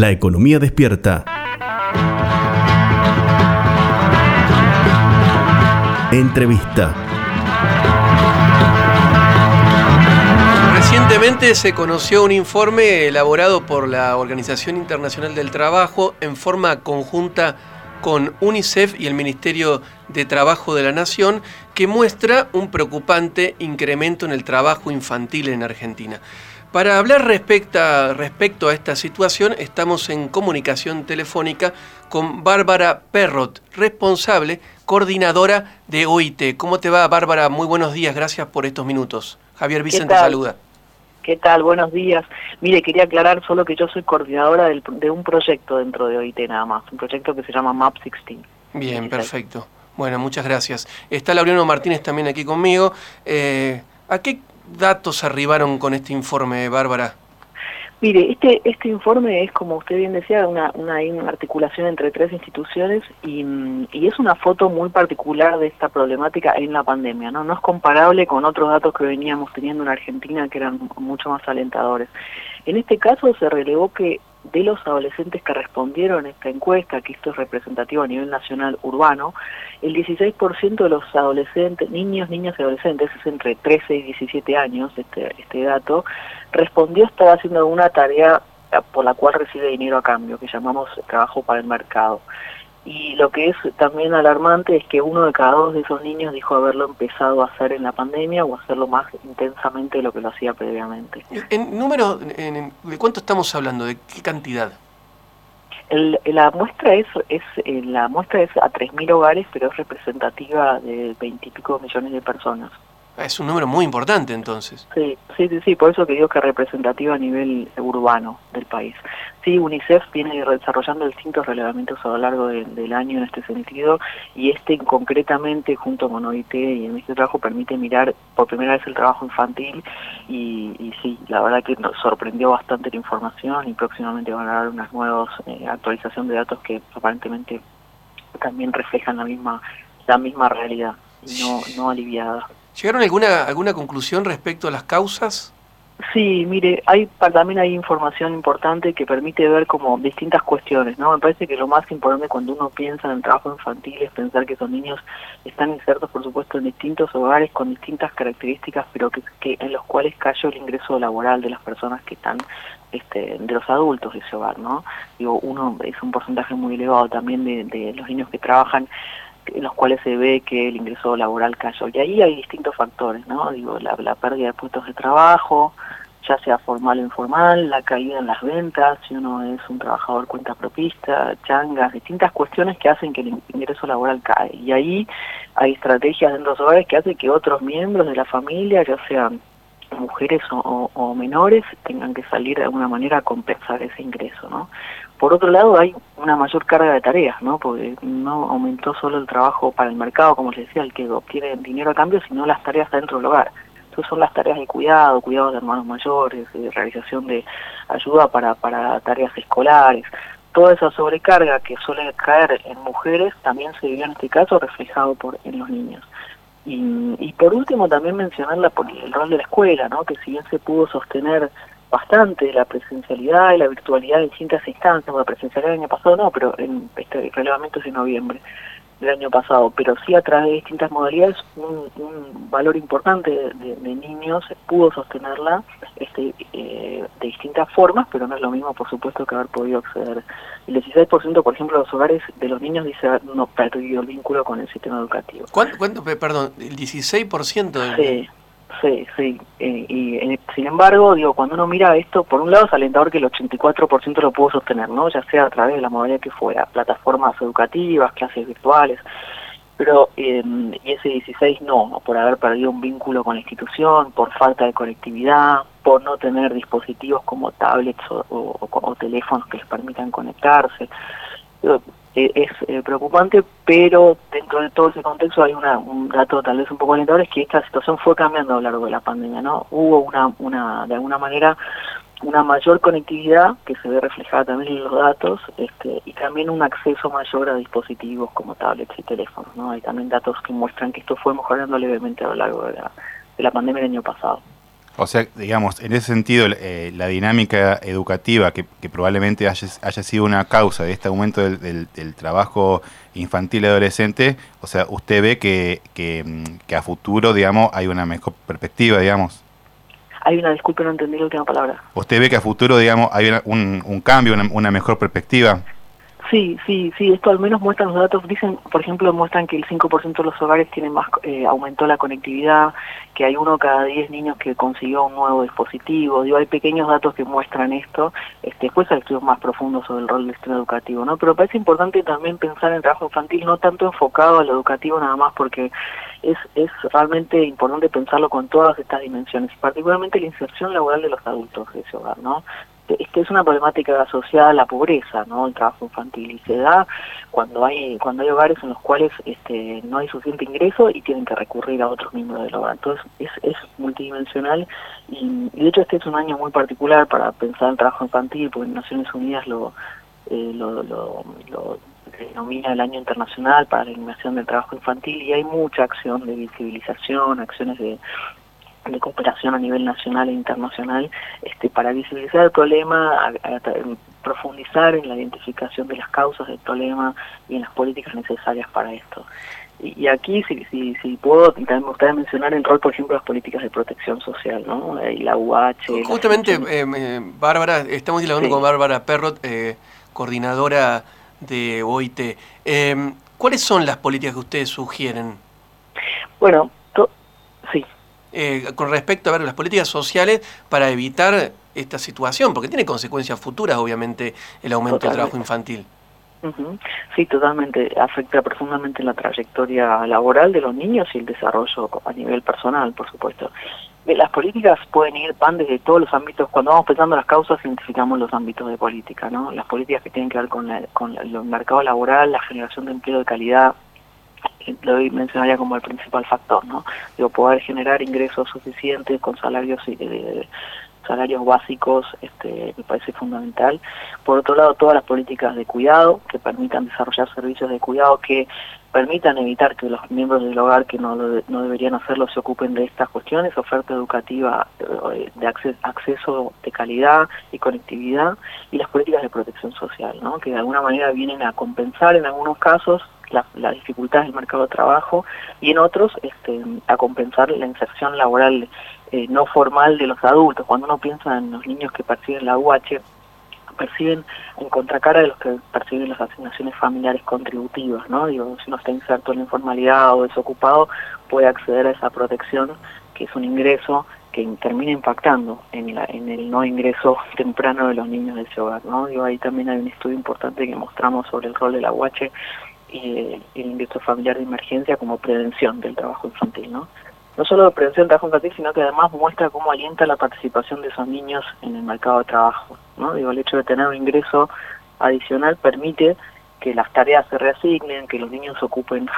La economía despierta. Entrevista. Recientemente se conoció un informe elaborado por la Organización Internacional del Trabajo en forma conjunta con UNICEF y el Ministerio de Trabajo de la Nación que muestra un preocupante incremento en el trabajo infantil en Argentina. Para hablar respecto, respecto a esta situación, estamos en comunicación telefónica con Bárbara Perrot, responsable, coordinadora de OIT. ¿Cómo te va, Bárbara? Muy buenos días, gracias por estos minutos. Javier Vicente saluda. ¿Qué tal? Buenos días. Mire, quería aclarar solo que yo soy coordinadora de un proyecto dentro de OIT nada más, un proyecto que se llama MAP 16. Bien, perfecto. Bueno, muchas gracias. Está Laureano Martínez también aquí conmigo. Eh, ¿A qué datos arribaron con este informe, Bárbara? Mire, este, este informe es, como usted bien decía, una, una, articulación entre tres instituciones y, y, es una foto muy particular de esta problemática en la pandemia. ¿no? no es comparable con otros datos que veníamos teniendo en Argentina que eran mucho más alentadores. En este caso se relevó que de los adolescentes que respondieron a esta encuesta, que esto es representativo a nivel nacional urbano, el 16% de los adolescentes, niños, niñas y adolescentes, es entre 13 y 17 años este, este dato, respondió estar haciendo alguna tarea por la cual recibe dinero a cambio, que llamamos trabajo para el mercado. Y lo que es también alarmante es que uno de cada dos de esos niños dijo haberlo empezado a hacer en la pandemia o hacerlo más intensamente de lo que lo hacía previamente. ¿En número, de cuánto estamos hablando? ¿De qué cantidad? la muestra es, es eh, la muestra es a 3.000 hogares, pero es representativa de veintipico millones de personas. Es un número muy importante entonces. Sí, sí, sí, por eso que digo que es representativa a nivel urbano del país. Sí, UNICEF viene desarrollando distintos relevamientos a lo largo del año en este sentido y este concretamente junto con OIT y en este trabajo permite mirar por primera vez el trabajo infantil y, y sí, la verdad que nos sorprendió bastante la información y próximamente van a dar unas nuevas eh, actualización de datos que aparentemente también reflejan la misma la misma realidad no, no aliviada. ¿Llegaron alguna, alguna conclusión respecto a las causas? Sí, mire, hay también hay información importante que permite ver como distintas cuestiones, ¿no? Me parece que lo más importante cuando uno piensa en el trabajo infantil es pensar que esos niños están insertos, por supuesto, en distintos hogares con distintas características, pero que, que en los cuales cayó el ingreso laboral de las personas que están, este, de los adultos de ese hogar, ¿no? Digo, uno es un porcentaje muy elevado también de, de los niños que trabajan en los cuales se ve que el ingreso laboral cayó. Y ahí hay distintos factores, ¿no? Digo, la, pérdida de puestos de trabajo, ya sea formal o informal, la caída en las ventas, si uno es un trabajador cuenta propista, changas, distintas cuestiones que hacen que el ingreso laboral cae. Y ahí hay estrategias dentro de los hogares que hacen que otros miembros de la familia, ya sean mujeres o, menores, tengan que salir de alguna manera a compensar ese ingreso, ¿no? Por otro lado, hay una mayor carga de tareas, ¿no? Porque no aumentó solo el trabajo para el mercado, como les decía, el que obtiene dinero a cambio, sino las tareas dentro del hogar. Entonces son las tareas de cuidado, cuidado de hermanos mayores, realización de ayuda para, para tareas escolares. Toda esa sobrecarga que suele caer en mujeres también se vio en este caso reflejado por en los niños. Y, por último también mencionar la, el rol de la escuela, ¿no? que si bien se pudo sostener bastante la presencialidad y la virtualidad en distintas instancias, la presencialidad el año pasado no, pero en este relevamiento es en noviembre del año pasado, pero sí a través de distintas modalidades un, valor importante de, niños pudo sostenerla este, eh, de distintas formas, pero no es lo mismo, por supuesto, que haber podido acceder. El 16%, por ejemplo, de los hogares de los niños dice no perdido el vínculo con el sistema educativo. ¿Cuánto, cuánto perdón, el 16%? Del... Sí. Sí, sí. Eh, y eh, sin embargo, digo, cuando uno mira esto, por un lado es alentador que el 84% lo pudo sostener, ¿no? Ya sea a través de la modalidad que fuera, plataformas educativas, clases virtuales, pero eh, y ese 16 no, por haber perdido un vínculo con la institución, por falta de conectividad, por no tener dispositivos como tablets o, o teléfonos que les permitan conectarse. Eh, es eh, preocupante, pero dentro de todo ese contexto hay una, un dato tal vez un poco alentador, es que esta situación fue cambiando a lo largo de la pandemia, ¿no? Hubo una, una de alguna manera, una mayor conectividad que se ve reflejada también en los datos este, y también un acceso mayor a dispositivos como tablets y teléfonos, ¿no? Hay también datos que muestran que esto fue mejorando levemente a lo largo de la, de la pandemia del año pasado. O sea, digamos, en ese sentido, eh, la dinámica educativa que, probablemente haya, haya, sido una causa de este aumento del, trabajo infantil y adolescente, o sea, usted ve que, que, a futuro, digamos, hay una mejor perspectiva, digamos. Hay una, disculpe, no entendí la última palabra. ¿Usted ve que a futuro, digamos, hay un, un cambio, una, una mejor perspectiva? Sí, sí, sí, esto al menos muestran los datos, dicen, por ejemplo, muestran que el 5% de los hogares tienen más, eh, aumentó la conectividad, que hay uno cada 10 niños que consiguió un nuevo dispositivo, digo, hay pequeños datos que muestran esto, este, después hay estudios más profundos sobre el rol del sistema educativo, ¿no? Pero parece importante también pensar en trabajo infantil, no tanto enfocado a lo educativo nada más, porque es, es realmente importante pensarlo con todas estas dimensiones, particularmente la inserción laboral de los adultos de ese hogar, ¿no? Es que es una problemática asociada a la pobreza, ¿no? El trabajo infantil y se da cuando hay cuando hay hogares en los cuales este, no hay suficiente ingreso y tienen que recurrir a otros miembros del hogar. Entonces es, es multidimensional y, de hecho este es un año muy particular para pensar el trabajo infantil, porque Naciones Unidas lo, eh, lo, lo, lo denomina el año internacional para la eliminación del trabajo infantil y hay mucha acción de visibilización, acciones de, de cooperación a nivel nacional e internacional este, para visibilizar el problema, profundizar en la identificación de las causas del problema y en las políticas necesarias para esto. Y, aquí, si, si, si puedo, también me gustaría mencionar el rol, por ejemplo, de las políticas de protección social, ¿no? Y la UH. Justamente, eh, eh, Bárbara, estamos dialogando con Bárbara Perrot, eh, coordinadora de OIT. ¿Cuáles son las políticas que ustedes sugieren? Bueno, sí, eh, con respecto a ver las políticas sociales para evitar esta situación, porque tiene consecuencias futuras, obviamente, el aumento del trabajo infantil. Sí, totalmente. Afecta profundamente la trayectoria laboral de los niños y el desarrollo a nivel personal, por supuesto. Las políticas pueden ir, van desde todos los ámbitos. Cuando vamos pensando las causas, identificamos los ámbitos de política, ¿no? Las políticas que tienen que ver con, con el mercado laboral, la generación de empleo de calidad, lo mencionaría como el principal factor, ¿no? Digo, poder generar ingresos suficientes con salarios eh, salarios básicos este, me parece fundamental. Por otro lado, todas las políticas de cuidado que permitan desarrollar servicios de cuidado que permitan evitar que los miembros del hogar que no, no deberían hacerlo se ocupen de estas cuestiones, oferta educativa eh, de acceso, acceso de calidad y conectividad y las políticas de protección social, ¿no? que de alguna manera vienen a compensar en algunos casos las dificultades del mercado de trabajo y en otros este, a compensar la inserción laboral eh, no formal de los adultos. Cuando uno piensa en los niños que perciben la UH, perciben en contracara de los que perciben las asignaciones familiares contributivas, ¿no? Digo, si uno está inserto en la informalidad o desocupado, puede acceder a esa protección, que es un ingreso que termina impactando en, la, en el no ingreso temprano de los niños de ese hogar, ¿no? Digo, ahí también hay un estudio importante que mostramos sobre el rol de la UH y el ingreso familiar de emergencia como prevención del trabajo infantil, ¿no? No solo de prevención del trabajo infantil, sino que además muestra cómo alienta la participación de esos niños en el mercado de trabajo, ¿no? Digo, el hecho de tener un ingreso adicional permite que las tareas se reasignen, que los niños ocupen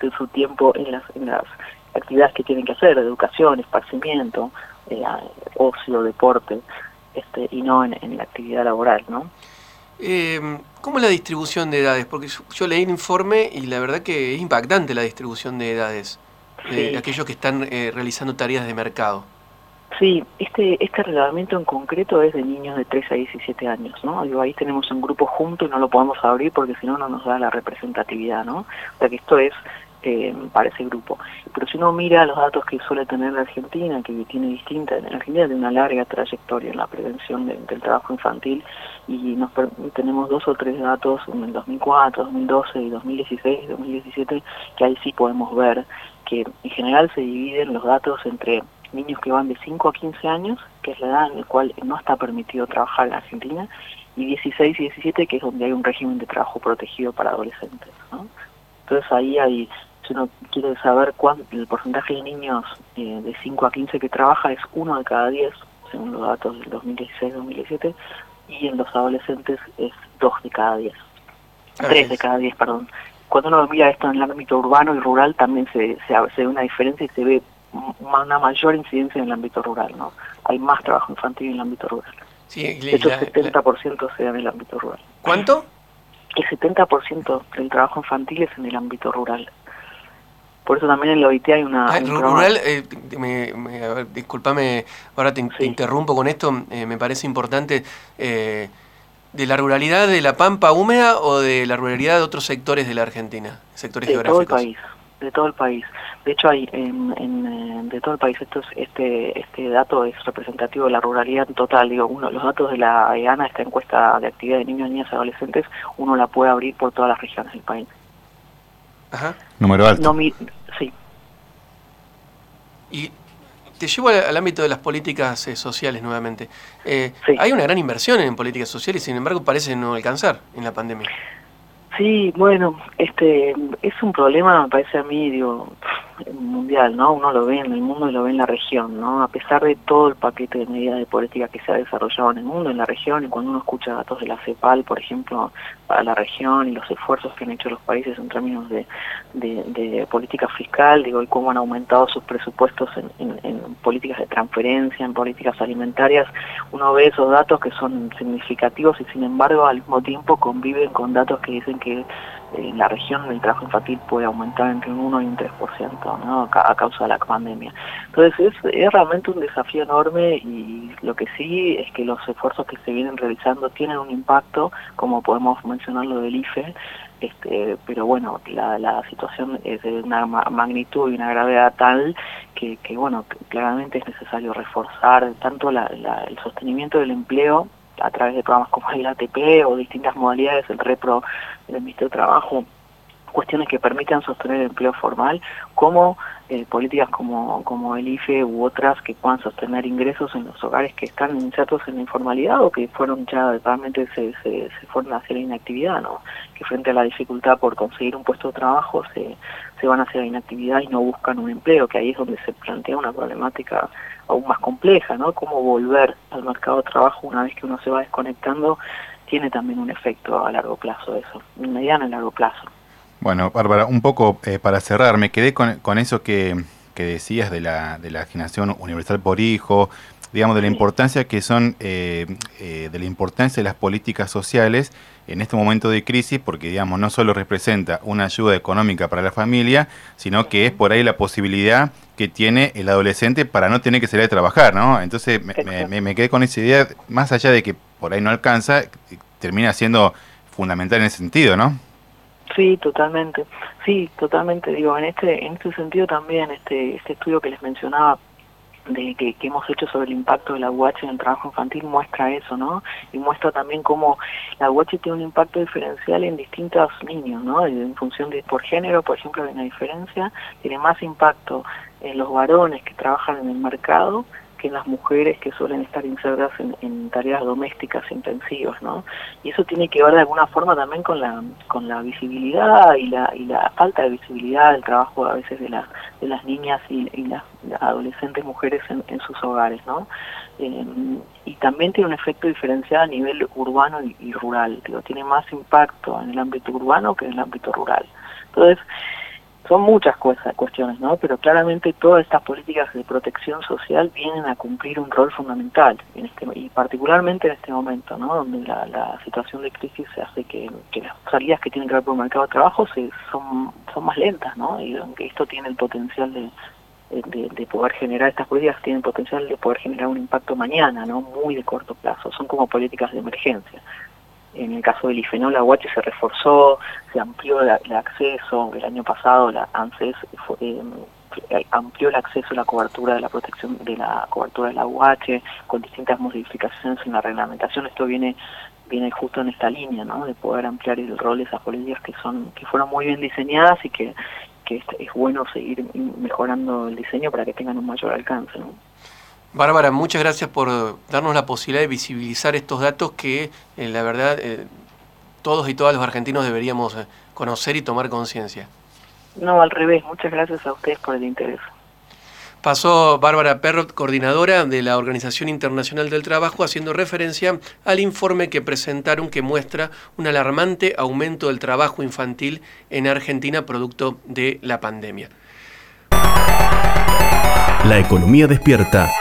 de su tiempo en las, en las actividades que tienen que hacer, educación, esparcimiento, eh, ocio, deporte, este, y no en la actividad laboral, ¿no? Eh, ¿Cómo es la distribución de edades? Porque yo leí el informe y la verdad que es impactante la distribución de edades de aquellos que están eh, realizando tareas de mercado. Sí, este, este reglamento en concreto es de niños de 3 a 17 años, ¿no? Digo, ahí tenemos un grupo junto y no lo podemos abrir porque si no, no nos da la representatividad, ¿no? O sea que esto es eh, para ese grupo. Pero si uno mira los datos que suele tener la Argentina, que tiene distinta, en Argentina tiene una larga trayectoria en la prevención del trabajo infantil y nos tenemos dos o tres datos en el 2004, 2012 y 2016, 2017, que ahí sí podemos ver que en general se dividen los datos entre niños que van de 5 a 15 años, que es la edad en la cual no está permitido trabajar en Argentina, y 16 y 17, que es donde hay un régimen de trabajo protegido para adolescentes. ¿no? Entonces ahí hay si uno quiere saber cuánto, el porcentaje de niños eh, de 5 a 15 que trabaja es uno de cada 10, según los datos del 2016-2017, y en los adolescentes es 2 de cada 10. 3 de cada 10, perdón. Cuando uno mira esto en el ámbito urbano y rural también se, se, ve una diferencia y se ve una mayor incidencia en el ámbito rural, ¿no? Hay más trabajo infantil en el ámbito rural. Sí, de hecho, el 70% se da en el ámbito rural. ¿Cuánto? El 70% del trabajo infantil es en el ámbito rural. Por eso también en la OIT hay una... Ah, un rural, eh, me, me- a ver, discúlpame, ahora te, interrumpo con esto, eh, me parece importante, eh, ¿de la ruralidad de la Pampa húmeda o de la ruralidad de otros sectores de la Argentina, sectores de todo el país de todo el país. De hecho hay en, en, eh, de todo el país esto es- este este dato es representativo de la ruralidad total. Digo uno los datos de la EANA esta encuesta de actividad de niños niñas y adolescentes uno la puede abrir por todas las regiones del país Ajá. Número alto. no mi- sí Y te llevo al, al ámbito de las políticas eh, sociales nuevamente. Eh, Sí. Hay una gran inversión en políticas sociales, sin embargo parece no alcanzar en la pandemia. Sí, bueno, este es un problema, me parece a mí, digo, ¿no? Uno lo ve en el mundo y lo ve en la región, ¿no? A pesar de todo el paquete de medidas de política que se ha desarrollado en el mundo, en la región, y cuando uno escucha datos de la CEPAL, por ejemplo, para la región y los esfuerzos que han hecho los países en términos de, de, de política fiscal, digo, y cómo han aumentado sus presupuestos en, en- en políticas de transferencia, en políticas alimentarias, uno ve esos datos que son significativos y sin embargo al mismo tiempo conviven con datos que dicen que en la región el trabajo infantil puede aumentar entre un 1 y un 3% ¿no? a, ca- a causa de la pandemia. Entonces es, realmente un desafío enorme y lo que sí es que los esfuerzos que se vienen realizando tienen un impacto, como podemos mencionar lo del IFE, este, pero bueno, la, la situación es de una ma- magnitud y una gravedad tal que, que bueno, claramente es necesario reforzar tanto la- la- el sostenimiento del empleo a través de programas como el ATP o distintas modalidades, el repro del Ministerio de Trabajo, cuestiones que permitan sostener el empleo formal, como eh, políticas como, como el IFE u otras que puedan sostener ingresos en los hogares que están insertos en la informalidad o que fueron ya realmente se, se, se fueron hacia la inactividad, ¿no? que frente a la dificultad por conseguir un puesto de trabajo se, se van hacia la inactividad y no buscan un empleo, que ahí es donde se plantea una problemática aún más compleja, ¿no? Cómo volver al mercado de trabajo una vez que uno se va desconectando tiene también un efecto a largo plazo eso, mediano y largo plazo. Bueno, Bárbara, un poco eh, para cerrar, me quedé con, con eso que, que decías de la, de la asignación universal por hijo, digamos, de la importancia que son, eh, eh, de la importancia de las políticas sociales en este momento de crisis, porque, digamos, no solo representa una ayuda económica para la familia, sino que es por ahí la posibilidad que tiene el adolescente para no tener que salir a trabajar, ¿no? Entonces, me- me quedé con esa idea, más allá de que por ahí no alcanza, termina siendo fundamental en ese sentido, ¿no? Sí, totalmente. Sí, totalmente. Digo, en este en este sentido también este este estudio que les mencionaba de que, que hemos hecho sobre el impacto de la UH en el trabajo infantil muestra eso, ¿no? Y muestra también cómo la UH tiene un impacto diferencial en distintos niños, ¿no? En función de por género, por ejemplo, hay una diferencia, tiene más impacto en los varones que trabajan en el mercado que las mujeres que suelen estar insertas en, tareas domésticas intensivas, ¿no? Y eso tiene que ver de alguna forma también con la con la visibilidad y la y la falta de visibilidad del trabajo a veces de las de las niñas y, las, adolescentes mujeres en, en sus hogares, ¿no? Eh, y también tiene un efecto diferenciado a nivel urbano y, y rural, digo, tiene más impacto en el ámbito urbano que en el ámbito rural. Entonces, son muchas cuestiones, ¿no? Pero claramente todas estas políticas de protección social vienen a cumplir un rol fundamental, en este, y particularmente en este momento, ¿no? Donde la, situación de crisis hace que, que las salidas que tienen que ver con el mercado de trabajo se, son, son más lentas, ¿no? Y aunque esto tiene el potencial de, de, de poder generar, estas políticas tienen potencial de poder generar un impacto mañana, ¿no? Muy de corto plazo, son como políticas de emergencia en el caso del IFE, ¿no? La UH se reforzó, se amplió el acceso, el año pasado la ANSES fue, eh, amplió el acceso a la cobertura de la protección de la cobertura de la UH con distintas modificaciones en la reglamentación. Esto viene viene justo en esta línea, ¿no? De poder ampliar el rol de esas políticas que son que fueron muy bien diseñadas y que, que es, bueno seguir mejorando el diseño para que tengan un mayor alcance. Bárbara, muchas gracias por darnos la posibilidad de visibilizar estos datos que, eh, la verdad, eh, todos y todas los argentinos deberíamos eh, conocer y tomar conciencia. No, al revés. Muchas gracias a ustedes por el interés. Pasó Bárbara Perrot, coordinadora de la Organización Internacional del Trabajo, haciendo referencia al informe que presentaron que muestra un alarmante aumento del trabajo infantil en Argentina producto de la pandemia. La economía despierta